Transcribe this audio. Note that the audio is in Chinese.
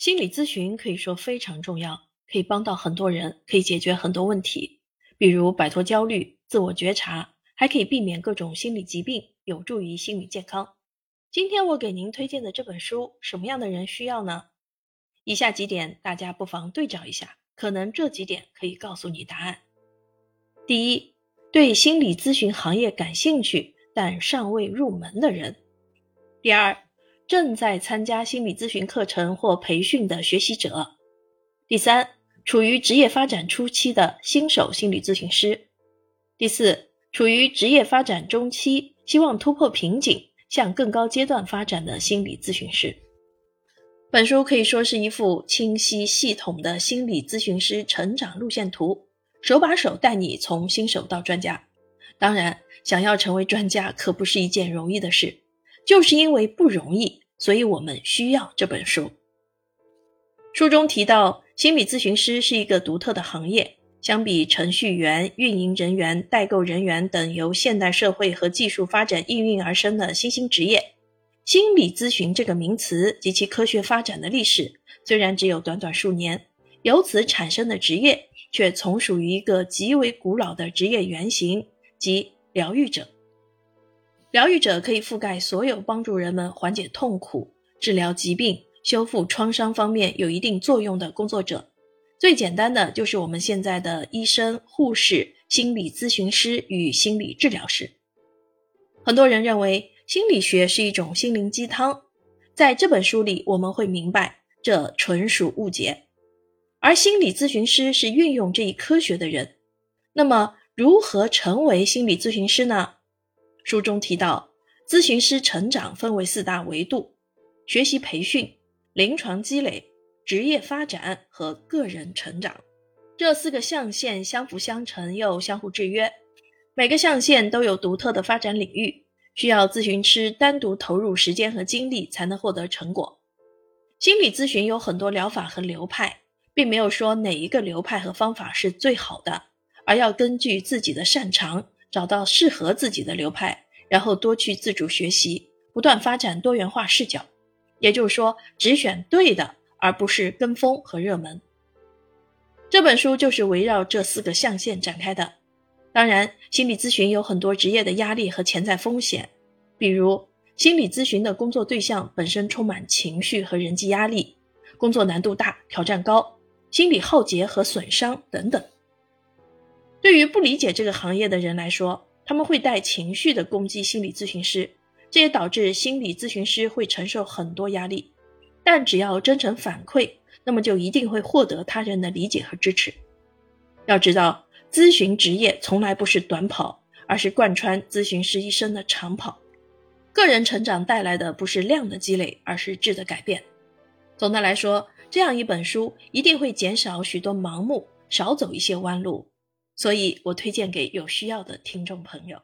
心理咨询可以说非常重要，可以帮到很多人，可以解决很多问题，比如摆脱焦虑、自我觉察，还可以避免各种心理疾病，有助于心理健康。今天我给您推荐的这本书，什么样的人需要呢？以下几点大家不妨对照一下，可能这几点可以告诉你答案。第一，对心理咨询行业感兴趣但尚未入门的人；第二。正在参加心理咨询课程或培训的学习者，第三，处于职业发展初期的新手心理咨询师，第四，处于职业发展中期，希望突破瓶颈，向更高阶段发展的心理咨询师。本书可以说是一幅清晰系统的心理咨询师成长路线图，手把手带你从新手到专家。当然，想要成为专家可不是一件容易的事。就是因为不容易，所以我们需要这本书。书中提到，心理咨询师是一个独特的行业，相比程序员、运营人员、代购人员等由现代社会和技术发展应运而生的新兴职业，心理咨询这个名词及其科学发展的历史虽然只有短短数年，由此产生的职业却从属于一个极为古老的职业原型，即疗愈者。疗愈者可以覆盖所有帮助人们缓解痛苦、治疗疾病、修复创伤方面有一定作用的工作者。最简单的就是我们现在的医生、护士、心理咨询师与心理治疗师。很多人认为心理学是一种心灵鸡汤，在这本书里我们会明白这纯属误解。而心理咨询师是运用这一科学的人。那么，如何成为心理咨询师呢？书中提到，咨询师成长分为四大维度：学习培训、临床积累、职业发展和个人成长。这四个象限相辅相成又相互制约，每个象限都有独特的发展领域，需要咨询师单独投入时间和精力才能获得成果。心理咨询有很多疗法和流派，并没有说哪一个流派和方法是最好的，而要根据自己的擅长。找到适合自己的流派，然后多去自主学习，不断发展多元化视角。也就是说，只选对的，而不是跟风和热门。这本书就是围绕这四个象限展开的。当然，心理咨询有很多职业的压力和潜在风险，比如心理咨询的工作对象本身充满情绪和人际压力，工作难度大、挑战高，心理耗竭和损伤等等。对于不理解这个行业的人来说，他们会带情绪的攻击心理咨询师，这也导致心理咨询师会承受很多压力。但只要真诚反馈，那么就一定会获得他人的理解和支持。要知道，咨询职业从来不是短跑，而是贯穿咨询师一生的长跑。个人成长带来的不是量的积累，而是质的改变。总的来说，这样一本书一定会减少许多盲目，少走一些弯路。所以我推荐给有需要的听众朋友。